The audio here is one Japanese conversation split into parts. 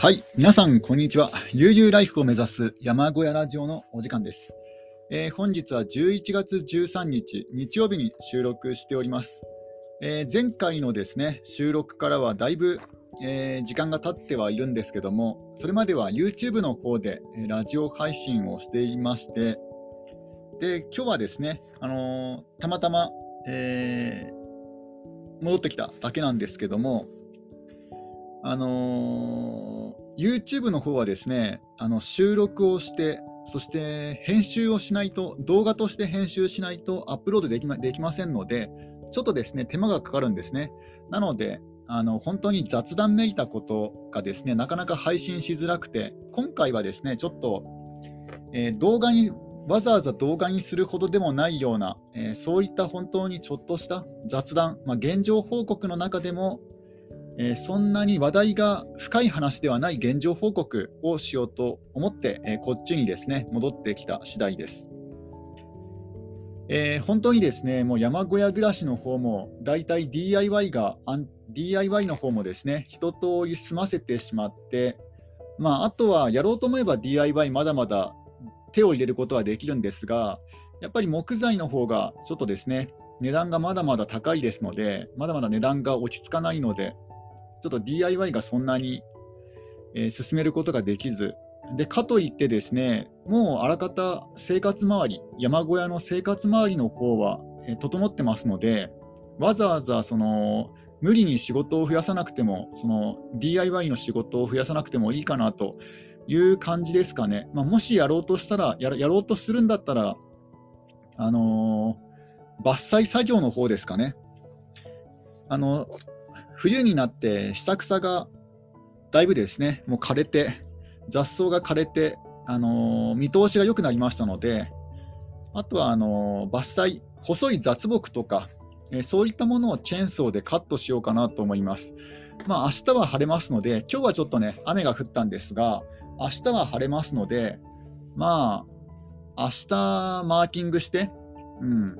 はい、皆さん、こんにちは。悠々ライフを目指す山小屋ラジオのお時間です。えー、本日は11月13日、日曜日に収録しております。えー、前回のですね収録からはだいぶ、えー、時間が経ってはいるんですけども、それまでは YouTube の方で、えラジオ配信をしていまして、で今日はですね、あのたまたま、え戻ってきただけなんですけども、あのー、YouTube の方はですね、あの収録をして、そして編集をしないと、動画として編集しないとアップロードできまできませんので、ちょっとですね、手間がかかるんですね。なので、あの本当に雑談めいたことがですね、なかなか配信しづらくて、今回はですね、ちょっと、えー、動画に、わざわざ動画にするほどでもないような、えー、そういった本当にちょっとした雑談、まあ、現状報告の中でもえ、そんなに話題が深い話ではない現状報告をしようと思って、え、こっちにですね戻ってきた次第です。えー、本当にですねもう山小屋暮らしの方もだいたい DIY が DIY の方もですね一通り済ませてしまって、まあ、あとはやろうと思えば DIY まだまだ手を入れることはできるんですがやっぱり木材の方がちょっとですね値段がまだまだ高いですのでまだまだ値段が落ち着かないのでちょっと DIY がそんなに、えー、進めることができず、でかといってですね、もうあらかた生活周り、山小屋の生活周りの方は、えー、整ってますので、わざわざその無理に仕事を増やさなくても、その DIY の仕事を増やさなくてもいいかなという感じですかね。まあ、もしやろうとしたらや、やろうとするんだったら、あのー、伐採作業の方ですかね。あの冬になって下草がだいぶですね、もう枯れて、雑草が枯れて、あのー、見通しが良くなりましたので、あとはあのー、伐採、細い雑木とか、えー、そういったものをチェーンソーでカットしようかなと思います。まあ明日は晴れますので、今日はちょっとね、雨が降ったんですが、明日は晴れますので、まあ、明日マーキングして、うん、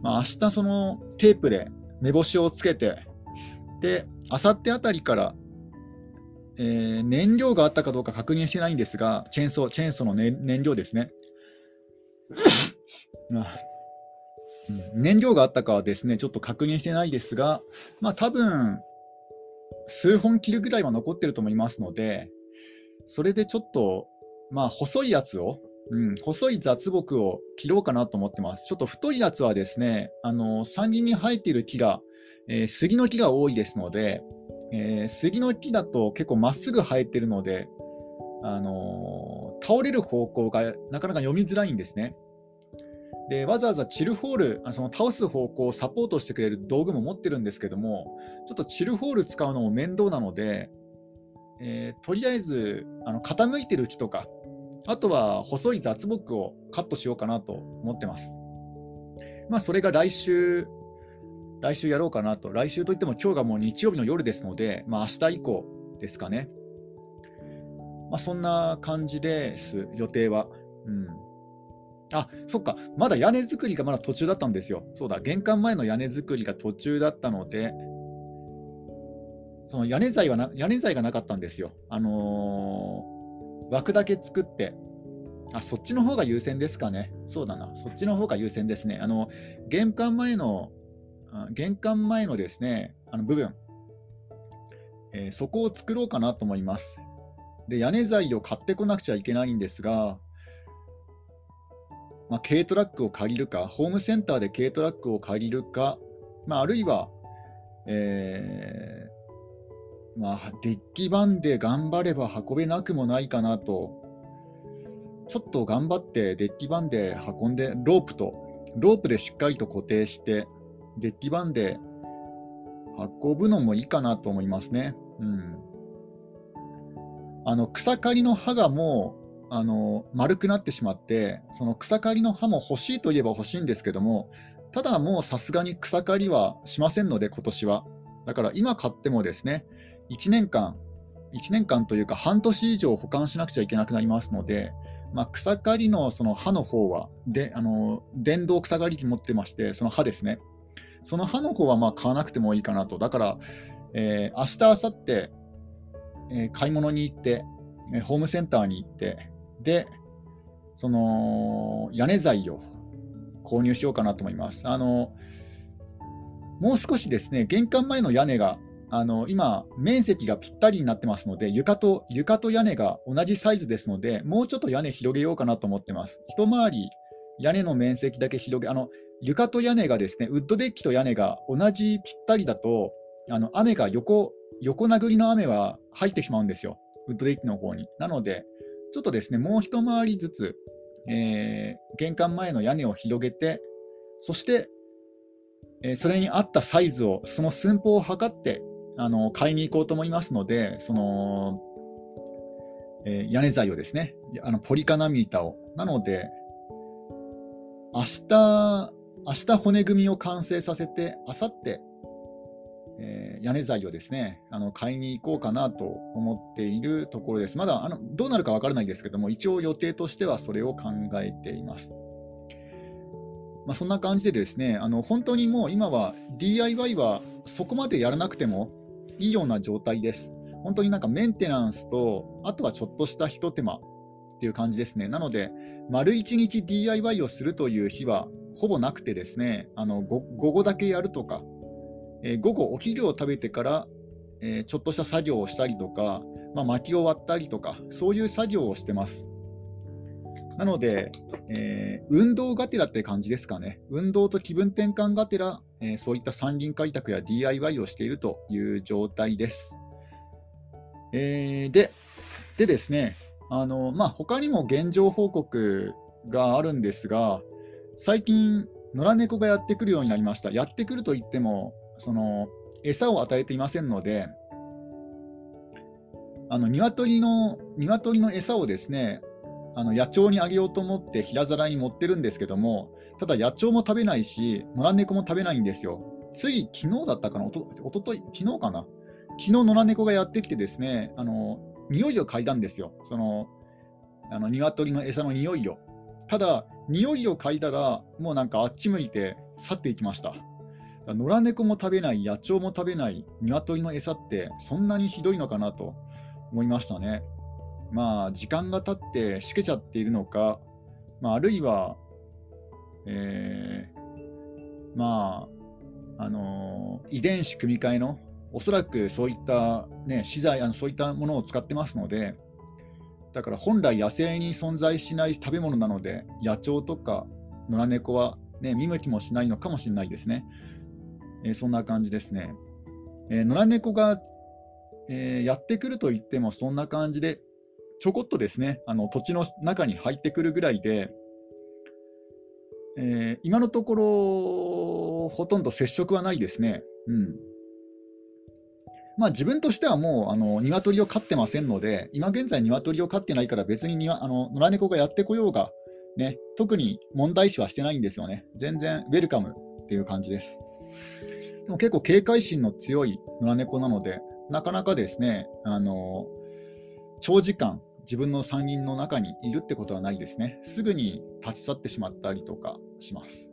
まあ、明日そのテープで目星をつけて、で、あさってあたりから、えー、燃料があったかどうか確認してないんですが、チェーンソー、チェーンソーの、ね、燃料ですね。燃料があったかはですね、ちょっと確認してないですが、まあ多分、数本切るぐらいは残ってると思いますので、それでちょっと、まあ細いやつを、うん、細い雑木を切ろうかなと思ってます。ちょっと太いやつはですね、あの山林に生えている木がえー、杉の木が多いですので、えー、杉の木だと結構まっすぐ生えてるので、あのー、倒れる方向がなかなか読みづらいんですね。でわざわざチルホール、その倒す方向をサポートしてくれる道具も持ってるんですけども、ちょっとチルホール使うのも面倒なので、えー、とりあえずあの傾いてる木とか、あとは細い雑木をカットしようかなと思ってます。まあ、それが来週来週やろうかなと。来週といっても今日がもう日曜日の夜ですので、まあ、明日以降ですかね。まあ、そんな感じです、予定は。うん。あ、そっか、まだ屋根作りがまだ途中だったんですよ。そうだ、玄関前の屋根作りが途中だったので、その屋根材はな屋根材がなかったんですよ。あのー、枠だけ作って、あ、そっちの方が優先ですかね。そうだな、そっちの方が優先ですね。あの玄関前の玄関前のですね、あの部分、えー、そこを作ろうかなと思います。で、屋根材を買ってこなくちゃいけないんですが、まあ、軽トラックを借りるか、ホームセンターで軽トラックを借りるか、まあ、あるいは、えー、まあ、デッキ版で頑張れば運べなくもないかなと、ちょっと頑張ってデッキ版で運んで、ロープと、ロープでしっかりと固定して、デッキ版で運ぶのもいいかなと思いますね。うん、あの草刈りの刃がもうあの丸くなってしまって、その草刈りの刃も欲しいといえば欲しいんですけども、ただもうさすがに草刈りはしませんので、今年は。だから今買ってもですね、1年間、1年間というか半年以上保管しなくちゃいけなくなりますので、まあ、草刈りのその刃の方はであの電動草刈り機持ってまして、その刃ですね、その歯の方はまあ買わなくてもいいかなと。だから、えー、明日、明後日えー、買い物に行って、えー、ホームセンターに行って、で、その屋根材を購入しようかなと思います。あのもう少しですね、玄関前の屋根があの今、面積がぴったりになってますので床と、床と屋根が同じサイズですので、もうちょっと屋根広げようかなと思ってます。一回り屋根の面積だけ広げ、あの床と屋根がですね、ウッドデッキと屋根が同じぴったりだと、あの雨が横横殴りの雨は入ってしまうんですよ、ウッドデッキの方に。なので、ちょっとですね、もう一回りずつ、えー、玄関前の屋根を広げて、そして、えー、それに合ったサイズを、その寸法を測ってあの買いに行こうと思いますので、そのえー、屋根材をですね、あのポリカナミータを。なので、明日明日骨組みを完成させて、あさって、え、屋根材をですねあの買いに行こうかなと思っているところです。まだあのどうなるか分からないですけども、一応予定としてはそれを考えています。まあ、そんな感じでですね、あの本当にもう今は DIY はそこまでやらなくてもいいような状態です。本当になんかメンテナンスと、あとはちょっとしたひと手間っていう感じですね。なので、丸1日 DIY をするという日はほぼなくてですね、あの午後だけやるとか、えー、午後お昼を食べてから、えー、ちょっとした作業をしたりとか、まあ、薪を割ったりとか、そういう作業をしてます。なので、えー、運動がてらって感じですかね。運動と気分転換がてら、え、そういった山林開拓や DIY をしているという状態です。え、ででですね、あのまあ、他にも現状報告があるんですが、最近、野良猫がやってくるようになりました。やってくるといっても、その餌を与えていませんので、あの鶏の鶏の餌をですねあの野鳥にあげようと思って平皿に持ってるんですけども、ただ野鳥も食べないし、野良猫も食べないんですよ。つい昨日だったかな、おとおととい、昨日かな、昨日野良猫がやってきてですね、あの匂いを嗅いだんですよ、そのあの鶏の餌の匂いを。ただ、匂いを嗅いだら、もうなんかあっち向いて去っていきました。野良猫も食べない、野鳥も食べない鶏の餌って、そんなにひどいのかなと思いましたね。まあ、時間が経ってしけちゃっているのか、まあ、あるいは、えー、まあ、あのー、遺伝子組み換えの、おそらくそういった、ね、資材あの、そういったものを使ってますので、だから本来野生に存在しない食べ物なので、野鳥とか野良猫は、ね、見向きもしないのかもしれないですね。えー、そんな感じですね。えー、野良猫が、えー、やってくると言ってもそんな感じでちょこっとですね、あの土地の中に入ってくるぐらいで、え、今のところ、ほとんど接触はないですね。うんまあ、自分としてはもうあの鶏を飼ってませんので、今現在、鶏を飼ってないから、別ににあの野良猫がやってこようが、ね、特に問題視はしてないんですよね。全然ウェルカムっていう感じです。でも結構警戒心の強い野良猫なので、なかなかですね、あの長時間自分の山林の中にいるってことはないですね。すぐに立ち去ってしまったりとかします。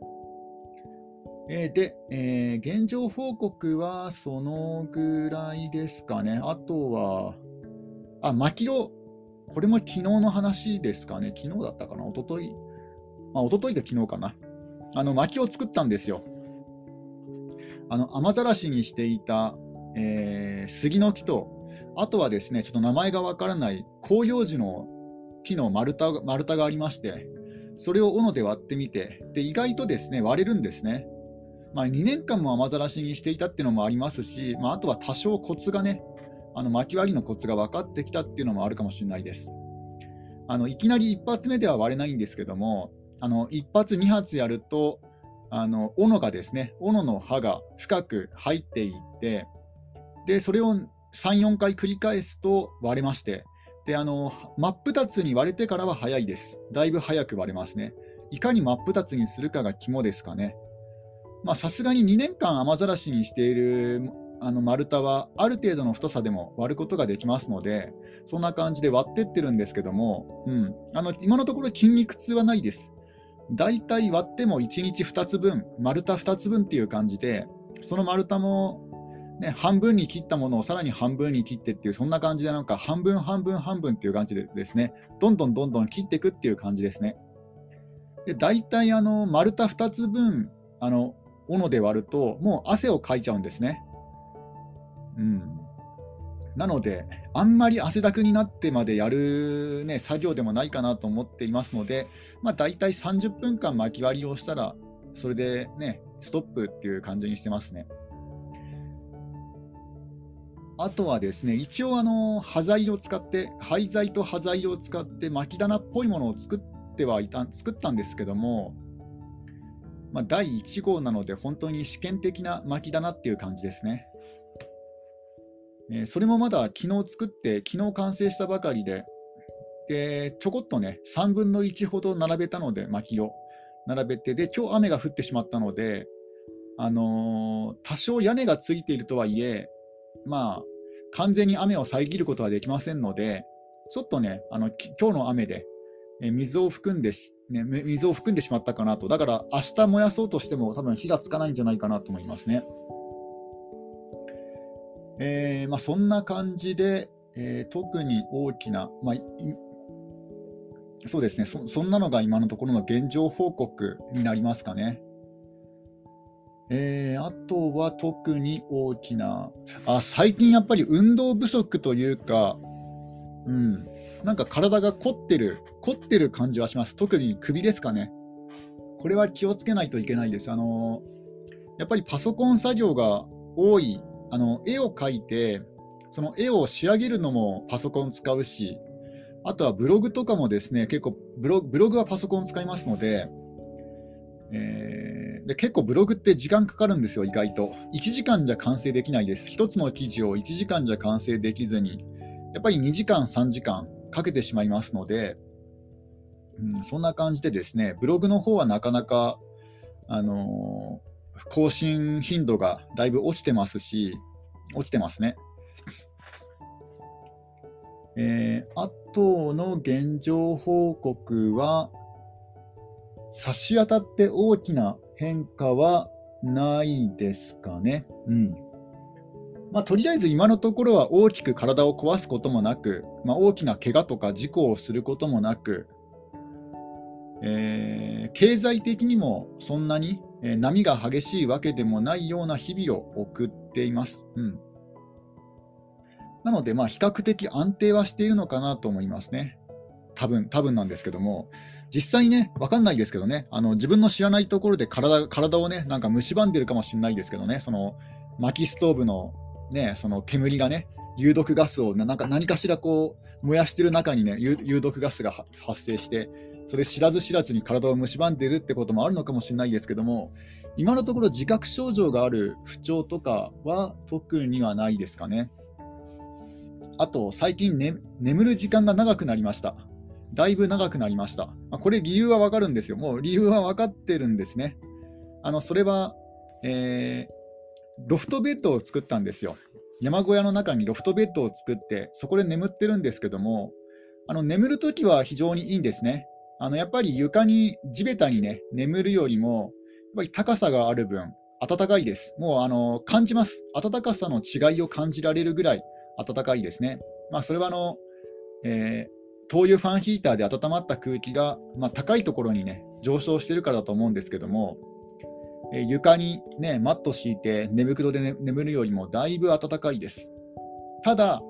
えー、で、えー、現状報告はそのぐらいですかね。あとは、あ、牧野、これも昨日の話ですかね。昨日だったかな。一昨日？まあ、一昨日で昨日かな。あの、薪を作ったんですよ。あの、雨ざらしにしていた、えー、杉の木とあとはですね、ちょっと名前がわからない広葉樹の木の丸太丸太がありまして、それを斧で割ってみて、で意外とですね割れるんですね。まあ、2年間も雨ざらしにしていたっていうのもありますし、まあ、あとは多少コツがね、あの巻き割りのコツが分かってきたっていうのもあるかもしれないです。あのいきなり一発目では割れないんですけども、あの1発、2発やると、あの斧がですね、斧の刃が深く入っていって、でそれを3、4回繰り返すと割れまして、であの真っ二つに割れてからは早いです。だいぶ早く割れますね。いかに真っ二つにするかが肝ですかね。さすがに2年間雨ざらしにしているあの丸太はある程度の太さでも割ることができますので、そんな感じで割ってってるんですけども、うん、あの今のところ筋肉痛はないです。だいたい割っても1日2つ分、丸太2つ分っていう感じで、その丸太もね、半分に切ったものをさらに半分に切ってっていう、そんな感じで、なんか半分、半分、半分っていう感じでですね、どんどんどんどん切っていくっていう感じですね。で大体あの丸太2つ分あの斧で割るともう汗をかいちゃうんですね。うん、なのであんまり汗だくになってまでやる、ね、作業でもないかなと思っていますので、まあ、大体30分間巻き割りをしたらそれでねストップっていう感じにしてますね。あとはですね、一応あの、端材を使って、廃材と端材を使って巻き棚っぽいものを作っってはいた作ったんですけども、まあ、第1号なので本当に試験的な巻きだなっていう感じですね。えー、それもまだ昨日作って、昨日完成したばかりで、でちょこっとね、3分の1ほど並べたので、薪を並べて、で今日雨が降ってしまったので、あのー、多少屋根がついているとはいえ、まあ、完全に雨を遮ることはできませんので、ちょっとね、あの今日の雨で水を含んで、ね、水を含んでしまったかなと、だから明日燃やそうとしても多分火がつかないんじゃないかなと思いますね。えー、まあ、そんな感じで、えー、特に大きな、まあ、そうですねそ、そんなのが今のところの現状報告になりますかね。えー、あとは特に大きなあ、最近やっぱり運動不足というか、うん、なんか体が凝ってる、凝ってる感じはします。特に首ですかね。これは気をつけないといけないです。あのやっぱりパソコン作業が多い、あの絵を描いて、その絵を仕上げるのもパソコン使うし、あとはブログとかもですね、結構ブログはパソコン使いますので、えー、で結構ブログって時間かかるんですよ、意外と。1時間じゃ完成できないです。1つの記事を1時間じゃ完成できずに、やっぱり2時間、3時間、かけてしまいますので、うん、そんな感じでですね、ブログの方はなかなか、あのー、更新頻度がだいぶ落ちてますし、落ちてますね。えー、あとの現状報告は、差し当たって大きな変化はないですかね。うん。まあ、とりあえず今のところは大きく体を壊すこともなく、まあ、大きな怪我とか事故をすることもなく、えー、経済的にもそんなに、波が激しいわけでもないような日々を送っています。うん、なので、まあ、比較的安定はしているのかなと思いますね。多分多分なんですけども、実際ね、分かんないですけどね、あの自分の知らないところで体体をね、なんか蝕んでるかもしれないですけどね、その薪ストーブのね、その煙がね、有毒ガスをなんか何かしらこう燃やしてる中にね有毒ガスが発生してそれ知らず知らずに体を蝕んでるってこともあるのかもしれないですけども今のところ自覚症状がある不調とかは特にはないですかね。あと最近、ね、眠る時間が長くなりました。だいぶ長くなりました、あ、これ理由はわかるんですよ。もう理由は分かってるんですね。あのそれは、えーロフトベッドを作ったんですよ。山小屋の中にロフトベッドを作って、そこで眠ってるんですけども、あの眠るときは非常にいいんですね。あのやっぱり床に地べたにね眠るよりも、やっぱり高さがある分、暖かいです。もうあの感じます。暖かさの違いを感じられるぐらい暖かいですね。まあ、それはあの、えー、灯油ファンヒーターで温まった空気が、まあ、高いところにね上昇してるからだと思うんですけども、え床に、ね、マット敷いて寝袋で、ね、眠るよりもだいぶ暖かいです。ただ、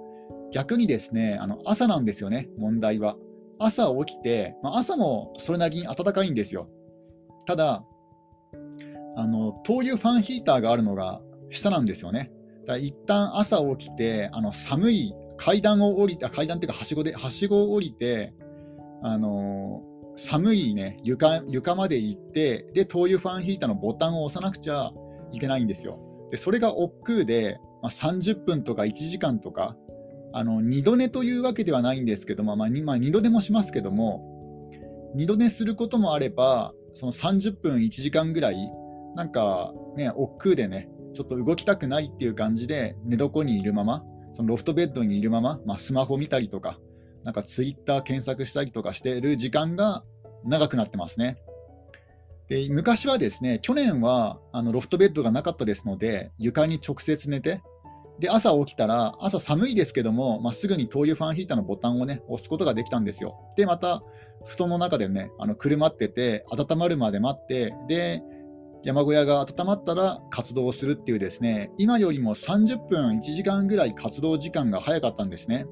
逆にですね、あの朝なんですよね、問題は。朝起きて、まあ、朝もそれなりに暖かいんですよ。ただ、あの灯油ファンヒーターがあるのが下なんですよね。だから一旦朝起きて、あの寒い階段を降りて、階段っていうか、はしごで、はしごを降りて、あの寒い、ね、床床まで行って、で、灯油ファンヒーターのボタンを押さなくちゃいけないんですよ。でそれが億劫で、まあ、30分とか1時間とか、あの2度寝というわけではないんですけども、まあ、まあ、2度寝もしますけども、2度寝することもあれば、その30分、1時間ぐらい、なんかね、億劫でね、ちょっと動きたくないっていう感じで、寝床にいるまま、そのロフトベッドにいるまま、まあ、スマホ見たりとか、なんかツイッター検索したりとかしてる時間が長くなってますね。で昔はですね、去年はあのロフトベッドがなかったですので、床に直接寝て、で、朝起きたら、朝寒いですけども、まあ、すぐに灯油ファンヒーターのボタンをね、押すことができたんですよ。で、また、布団の中でね、あの車ってて、温まるまで待って、で、山小屋が温まったら活動をするっていうですね、今よりも30分、1時間ぐらい活動時間が早かったんですね。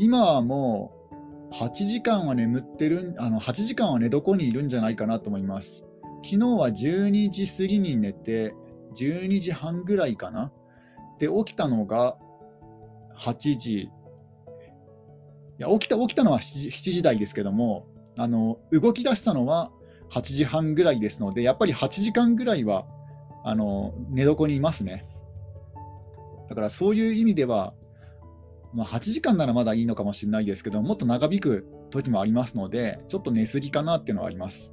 今はもう、8時間は眠ってる、あの8時間は寝床にいるんじゃないかなと思います。昨日は12時過ぎに寝て、12時半ぐらいかな。で、起きたのが8時。いや起きた起きたのは 7, 7時台ですけどもあの、動き出したのは8時半ぐらいですので、やっぱり8時間ぐらいはあの寝床にいますね。だからそういう意味では、まあ、8時間ならまだいいのかもしれないですけど、もっと長引く時もありますので、ちょっと寝すぎかなっていうのはあります。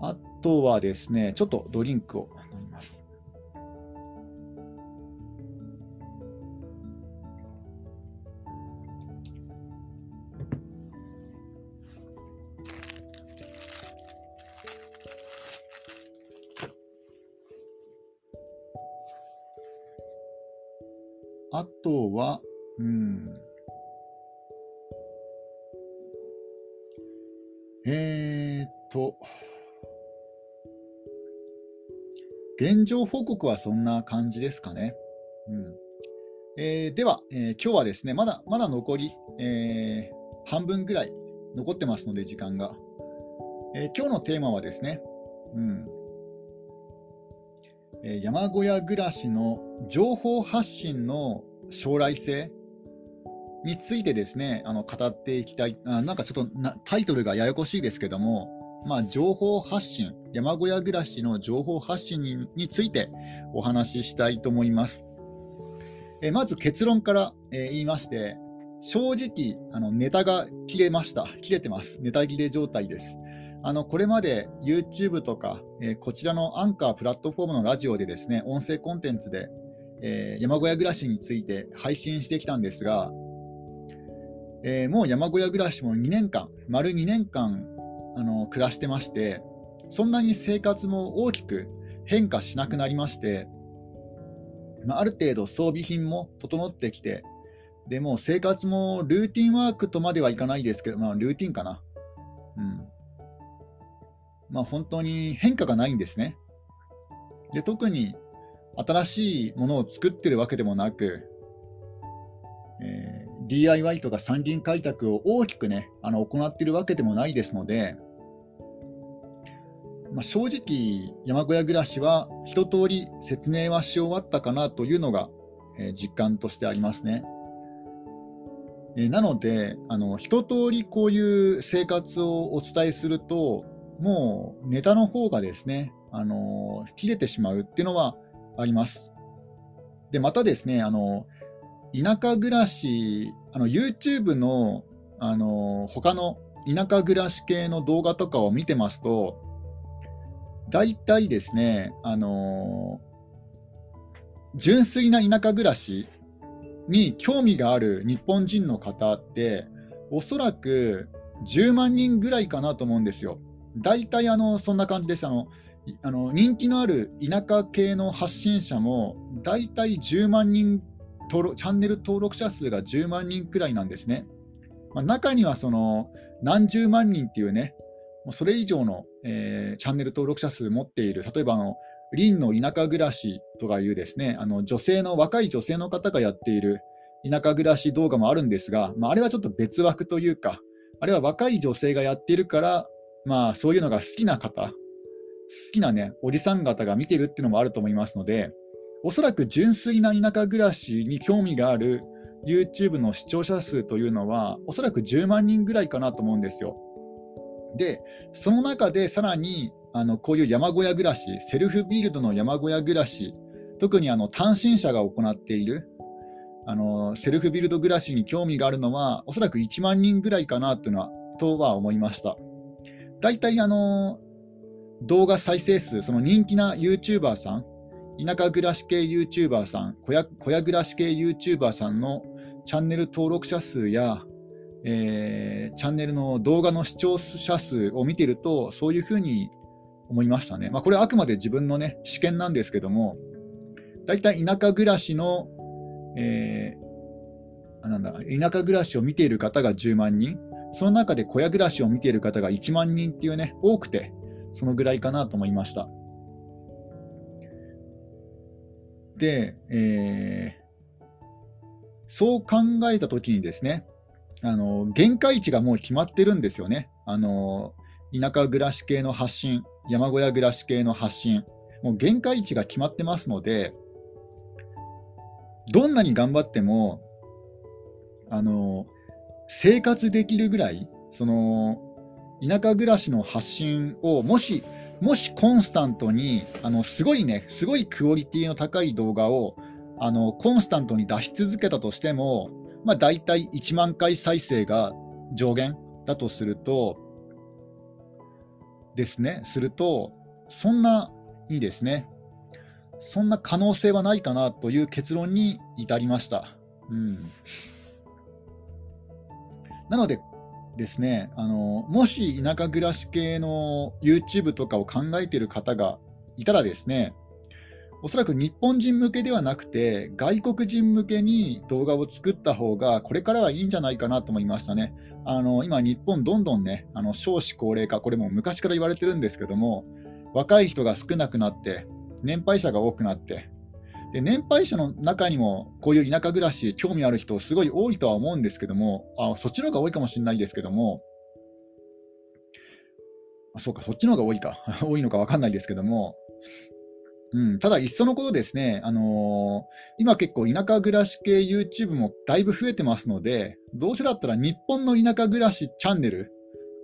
あとはですね、ちょっとドリンクを飲みます。あとは、うん。えー、っと、現状報告はそんな感じですかね。うんえー、では、えー、今日はですね、まだまだ残り、えー、半分ぐらい残ってますので、時間が。え今日のテーマはですね、うんえ山小屋暮らしの情報発信の将来性？についてですね、あの語っていきたい、あなんかちょっとなタイトルがややこしいですけども、まあ、情報発信、山小屋暮らしの情報発信にについてお話ししたいと思います。えまず結論から、え言いまして、正直あの、ネタが切れました。切れてます。ネタ切れ状態です。あのこれまで YouTube とか、えー、こちらのアンカープラットフォームのラジオでですね、音声コンテンツで、えー、山小屋暮らしについて配信してきたんですが、えー、もう山小屋暮らしも2年間、丸2年間あの暮らしてまして、そんなに生活も大きく変化しなくなりまして、まあ、る程度装備品も整ってきて、でも生活もルーティンワークとまではいかないですけど、まあ、ルーティンかな。うんまあ、本当に変化がないんですね。で特に新しいものを作ってるわけでもなく、えー、DIY とか山林開拓を大きくね、あの行ってるわけでもないですので、まあ、正直、山小屋暮らしは一通り説明はし終わったかなというのが、えー、実感としてありますね。え、なのであの、一通りこういう生活をお伝えすると、もうネタの方がですね、あの切れてしまうっていうのはあります。で、またですね、あの田舎暮らし、あの YouTube のあの他の田舎暮らし系の動画とかを見てますと、大体ですね、あの純粋な田舎暮らしに興味がある日本人の方って、おそらく10万人ぐらいかなと思うんですよ。大体あのそんな感じです。あのあの人気のある田舎系の発信者も大体10万人登録、チャンネル登録者数が10万人くらいなんですね。まあ、中にはその何十万人っていうね、もうそれ以上の、えー、チャンネル登録者数持っている、例えばあの林の田舎暮らしとかいうですね、あの女性の若い女性の方がやっている田舎暮らし動画もあるんですが、まあ、あれはちょっと別枠というか、あれは若い女性がやっているから、まあ、そういうのが好きな方、きなね、おじさん方が見てるっていうのもあると思いますので、おそらく純粋な田舎暮らしに興味がある YouTube の視聴者数というのは、おそらく10万人ぐらいかなと思うんですよ。で、その中でさらにあのこういう山小屋暮らし、セルフビルドの山小屋暮らし、特にあの単身者が行っているあのセルフビルド暮らしに興味があるのは、おそらく1万人ぐらいかなというのはとは思いました。大体あの動画再生数、その人気な YouTuber さん、田舎暮らし系 YouTuber さん、小屋小屋暮らし系 YouTuber さんのチャンネル登録者数や、えー、チャンネルの動画の視聴者数を見てると、そういうふうに思いましたね。まあ、これはあくまで自分の、ね、試験なんですけども、大体田舎暮らしの、えー、あなんだ田舎暮らしを見ている方が10万人、その中で小屋暮らしを見ている方が1万人っていうね、多くて、そのぐらいかなと思いました。で、えー、そう考えたときにですね、あの限界値がもう決まってるんですよね。あの田舎暮らし系の発信、山小屋暮らし系の発信、もう限界値が決まってますので、どんなに頑張っても、あの生活できるぐらい、その田舎暮らしの発信をもし、もしコンスタントに、あのすごいね、すごいクオリティの高い動画をあのコンスタントに出し続けたとしても、まあ、大体1万回再生が上限だとすると、ですね、すると、そんなにですね、そんな可能性はないかなという結論に至りました。うん、なのでですねあの、もし田舎暮らし系の YouTube とかを考えている方がいたらですね、おそらく日本人向けではなくて、外国人向けに動画を作った方が、これからはいいんじゃないかなと思いましたね。あの今、日本、どんどんね、あの少子高齢化、これも昔から言われてるんですけども、若い人が少なくなって、年配者が多くなって、で年配者の中にもこういう田舎暮らし、興味ある人、すごい多いとは思うんですけども、あそっちの方が多いかもしれないですけども、あそうか、そっちの方が多いか、多いのか分かんないですけども、うん、ただ、いっそのことですね、あのー、今結構田舎暮らし系 YouTube もだいぶ増えてますので、どうせだったら日本の田舎暮らしチャンネル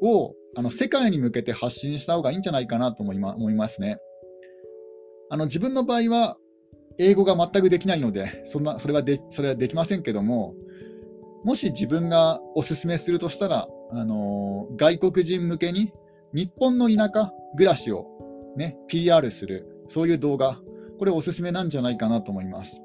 をあの世界に向けて発信した方がいいんじゃないかなと思いますね。あの自分の場合は英語が全くできないので、そんなそれはでそれはできませんけども、もし自分がおすすめするとしたら、あの、外国人向けに日本の田舎暮らしを、ね、PR するそういう動画、これおすすめなんじゃないかなと思います。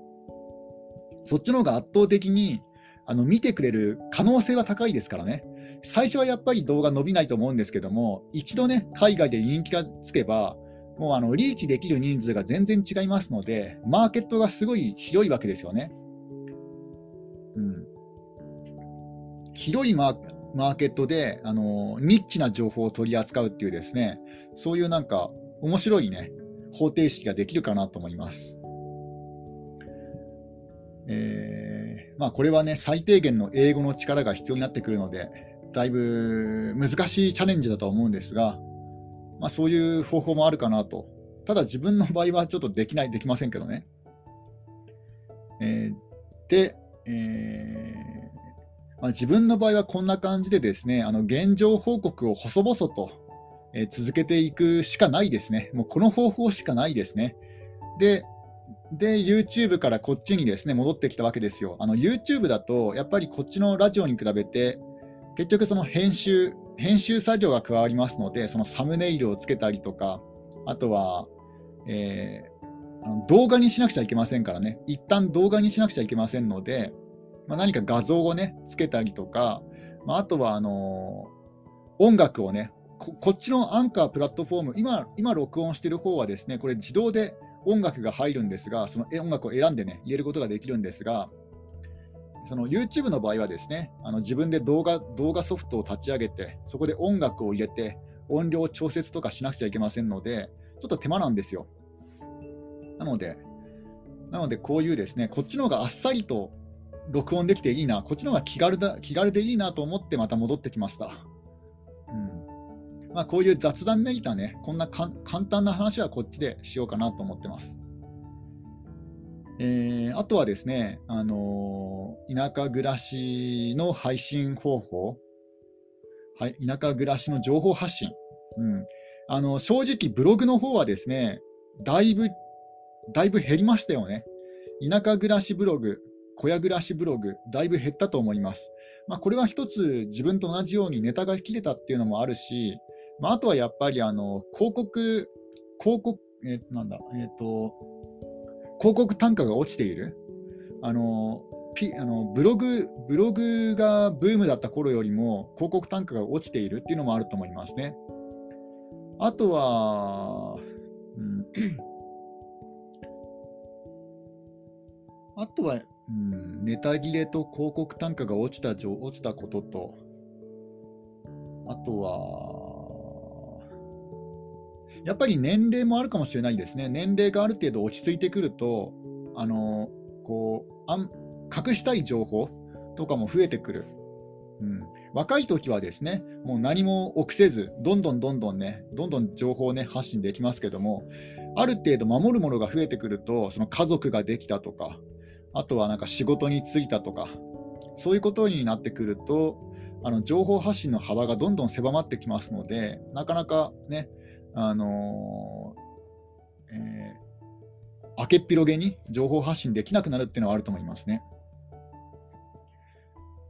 そっちの方が圧倒的にあの見てくれる可能性は高いですからね。最初はやっぱり動画伸びないと思うんですけども、一度ね、海外で人気がつけば、もうあのリーチできる人数が全然違いますので、マーケットがすごい広いわけですよね。うん、広いマーケットであのニッチな情報を取り扱うっていうですね、そういうなんか面白いね、方程式ができるかなと思います。えー、まあ、これはね、最低限の英語の力が必要になってくるので、だいぶ難しいチャレンジだと思うんですが、まあ、そういう方法もあるかなと。ただ自分の場合はちょっとできない、できませんけどね。えー、で、えー、まあ、自分の場合はこんな感じでですね、あの現状報告を細々とえ続けていくしかないですね。もうこの方法しかないですね。で、で、YouTube からこっちにですね、戻ってきたわけですよ。あの、YouTube だと、やっぱりこっちのラジオに比べて、結局その編集、編集作業が加わりますので、そのサムネイルをつけたりとか、あとは、えー、動画にしなくちゃいけませんからね、一旦動画にしなくちゃいけませんので、まあ、何か画像をね、つけたりとか、まあ、あとはあのー、音楽をね、こっちのアンカープラットフォーム、今、今録音している方はですね、これ自動で音楽が入るんですが、その音楽を選んでね、入れることができるんですが、その YouTube の場合はですね、あの自分で動画動画ソフトを立ち上げて、そこで音楽を入れて、音量調節とかしなくちゃいけませんので、ちょっと手間なんですよ。なので、なのでこういうですね、こっちの方があっさりと録音できていいな、こっちの方が気軽だ気軽でいいなと思ってまた戻ってきました。うんまあ、こういう雑談めいたね、こんな簡単な話はこっちでしようかなと思ってます。えー、あとはですね、あのー、田舎暮らしの配信方法、はい、田舎暮らしの情報発信、うん、あの正直、ブログの方はですね、だいぶ、だいぶ減りましたよね。田舎暮らしブログ、小屋暮らしブログ、だいぶ減ったと思います。まあ、これは一つ、自分と同じようにネタが切れたっていうのもあるし、まあ、あとはやっぱりあの広告、広告、えー、なんだ、えっ、ー、と、広告単価が落ちている。あのピあのブログブログがブームだった頃よりも広告単価が落ちているっていうのもあると思いますね。あとは、うんあとは、うん、ネタ切れと広告単価が落ちた落ちたことと、あとは、やっぱり年齢もあるかもしれないですね。年齢がある程度落ち着いてくると、あのこうあん隠したい情報とかも増えてくる。うん、若い時はですね、もう何も臆せず、どんどんどんどんね、どんどん情報をね、発信できますけども、ある程度守るものが増えてくると、その家族ができたとか、あとはなんか仕事に就いたとか、そういうことになってくると、あの情報発信の幅がどんどん狭まってきますので、なかなかね、あのー、えー、明けっぴろげに情報発信できなくなるっていうのはあると思いますね。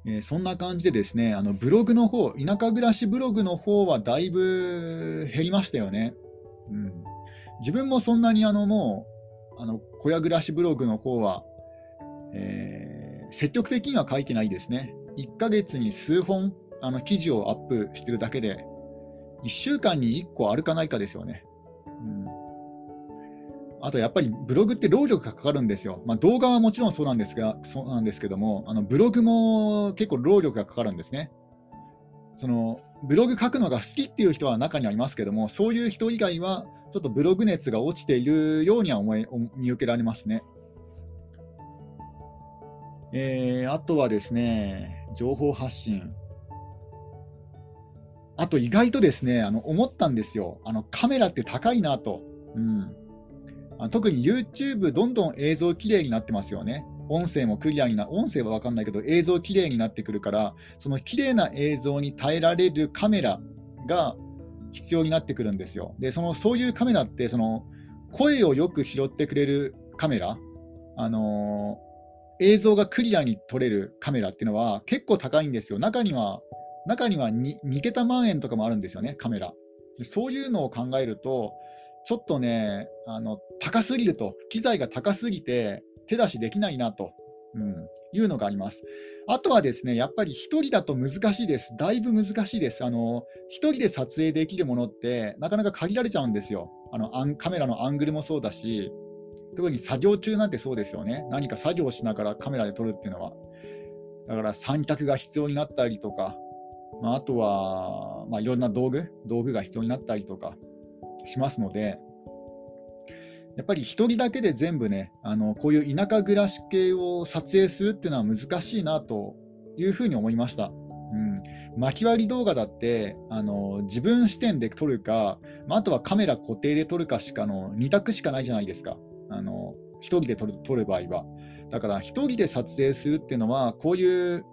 えー、そんな感じでですね、あのブログの方、田舎暮らしブログの方はだいぶ減りましたよね。うん、自分もそんなにあのもう、あの小屋暮らしブログの方は、えー、積極的には書いてないですね。1ヶ月に数本あの記事をアップしてるだけで、1週間に1個あるかないかですよね。あとやっぱりブログって労力がかかるんですよ。まあ、動画はもちろんそうなんですが、そうなんですけども、あのブログも結構労力がかかるんですね。そのブログ書くのが好きっていう人は中にはいますけども、そういう人以外はちょっとブログ熱が落ちているようには思い見受けられますね。えー、あとはですね、情報発信。あと意外とですね、あの思ったんですよ。あのカメラって高いなと。うん特に YouTube どんどん映像きれいになってますよね。音声もクリアにな、音声は分かんないけど映像きれいになってくるから、そのきれいな映像に耐えられるカメラが必要になってくるんですよ。で、そのそういうカメラってその声をよく拾ってくれるカメラ、あのー、映像がクリアに撮れるカメラっていうのは結構高いんですよ。中には中には 2, 2桁万円とかもあるんですよね、カメラ。そういうのを考えると、ちょっとね、あの高すぎると、機材が高すぎて手出しできないなと、うん、いうのがあります。あとはですね、やっぱり1人だと難しいです。だいぶ難しいです。あの1人で撮影できるものって、なかなか限られちゃうんですよ。あのカメラのアングルもそうだし、特に作業中なんてそうですよね。何か作業しながらカメラで撮るっていうのは。だから三脚が必要になったりとか、まあ、あとは、まあ、いろんな道具、道具が必要になったりとか、しますので、やっぱり1人だけで全部ね、あのこういう田舎暮らし系を撮影するっていうのは難しいなというふうに思いました。うん、巻き割り動画だってあの自分視点で撮るか、まあ、あとはカメラ固定で撮るかしかの2択しかないじゃないですか、あの1人で撮る撮る場合は。だから1人で撮影するっていうのは、こういう、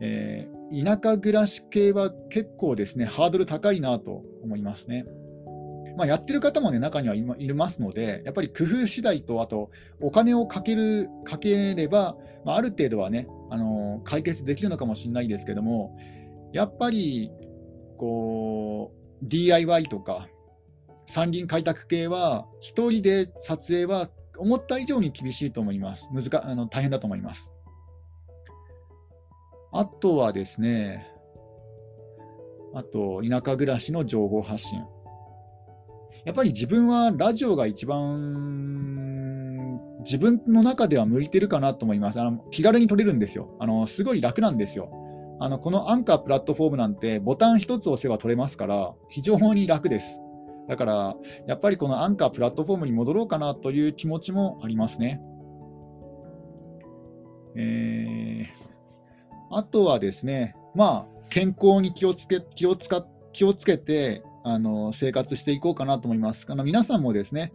えー、田舎暮らし系は結構ですね、ハードル高いなと思いますね。まあ、やってる方も、ね、中にはいますので、やっぱり工夫次第と、あとお金をかけるかければ、まあ、ある程度はね、あの解決できるのかもしれないですけども、やっぱりこう DIY とか山林開拓系は、1人で撮影は思った以上に厳しいと思います。難あの大変だと思います。あとはですね、あと田舎暮らしの情報発信。やっぱり自分はラジオが一番自分の中では向いてるかなと思います。あの気軽に撮れるんですよあの。すごい楽なんですよ。あのこのアンカープラットフォームなんてボタン1つ押せば撮れますから非常に楽です。だからやっぱりこのアンカープラットフォームに戻ろうかなという気持ちもありますね。えー、あとはですね、まあ、健康に気をつけ気を使気をつけてあの生活していこうかなと思います。あの皆さんもですね、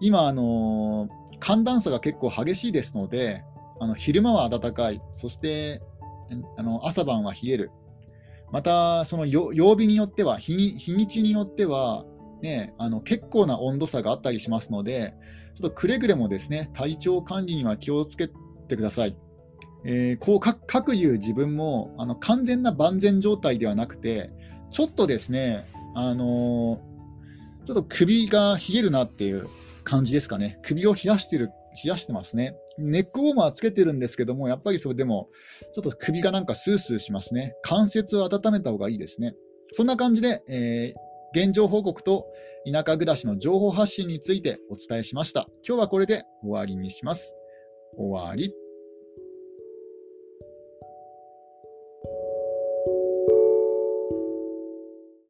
今あの、寒暖差が結構激しいですので、あの昼間は暖かい、そしてあの朝晩は冷える、またその曜日によっては日に、日にちによっては、ね、あの結構な温度差があったりしますので、ちょっとくれぐれもですね体調管理には気をつけてください。えー、こう各いう自分もあの完全な万全状態ではなくて、ちょっとですね、あのちょっと首が冷えるなっていう感じですかね。首を冷やしてる、冷やしてますね。ネックウォーマーつけてるんですけども、やっぱりそれでも、ちょっと首がなんかスースーしますね。関節を温めた方がいいですね。そんな感じで、えー、現状報告と田舎暮らしの情報発信についてお伝えしました。今日はこれで終わりにします。終わり。